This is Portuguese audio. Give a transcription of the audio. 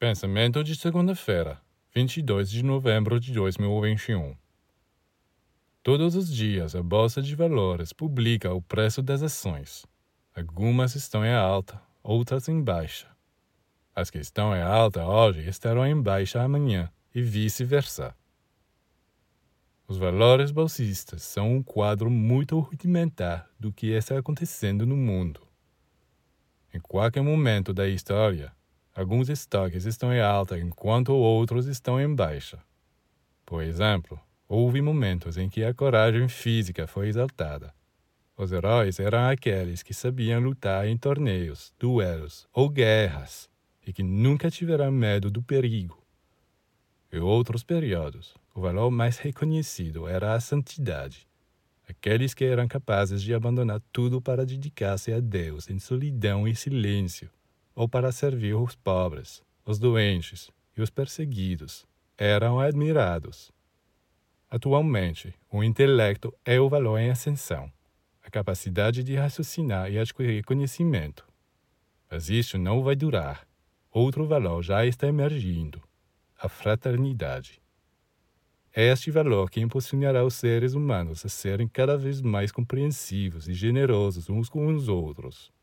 Pensamento de segunda-feira, 22 de novembro de 2021. Todos os dias a Bolsa de Valores publica o preço das ações. Algumas estão em alta, outras em baixa. As que estão em alta hoje estarão em baixa amanhã e vice-versa. Os valores bolsistas são um quadro muito rudimentar do que está acontecendo no mundo. Em qualquer momento da história, alguns estoques estão em alta enquanto outros estão em baixa. Por exemplo, houve momentos em que a coragem física foi exaltada. Os heróis eram aqueles que sabiam lutar em torneios, duelos ou guerras e que nunca tiveram medo do perigo. Em outros períodos, o valor mais reconhecido era a santidade aqueles que eram capazes de abandonar tudo para dedicar-se a Deus em solidão e silêncio, ou para servir os pobres, os doentes e os perseguidos, eram admirados. Atualmente, o intelecto é o valor em ascensão, a capacidade de raciocinar e adquirir conhecimento. Mas isso não vai durar. Outro valor já está emergindo: a fraternidade. É este valor que impulsionará os seres humanos a serem cada vez mais compreensivos e generosos uns com os outros.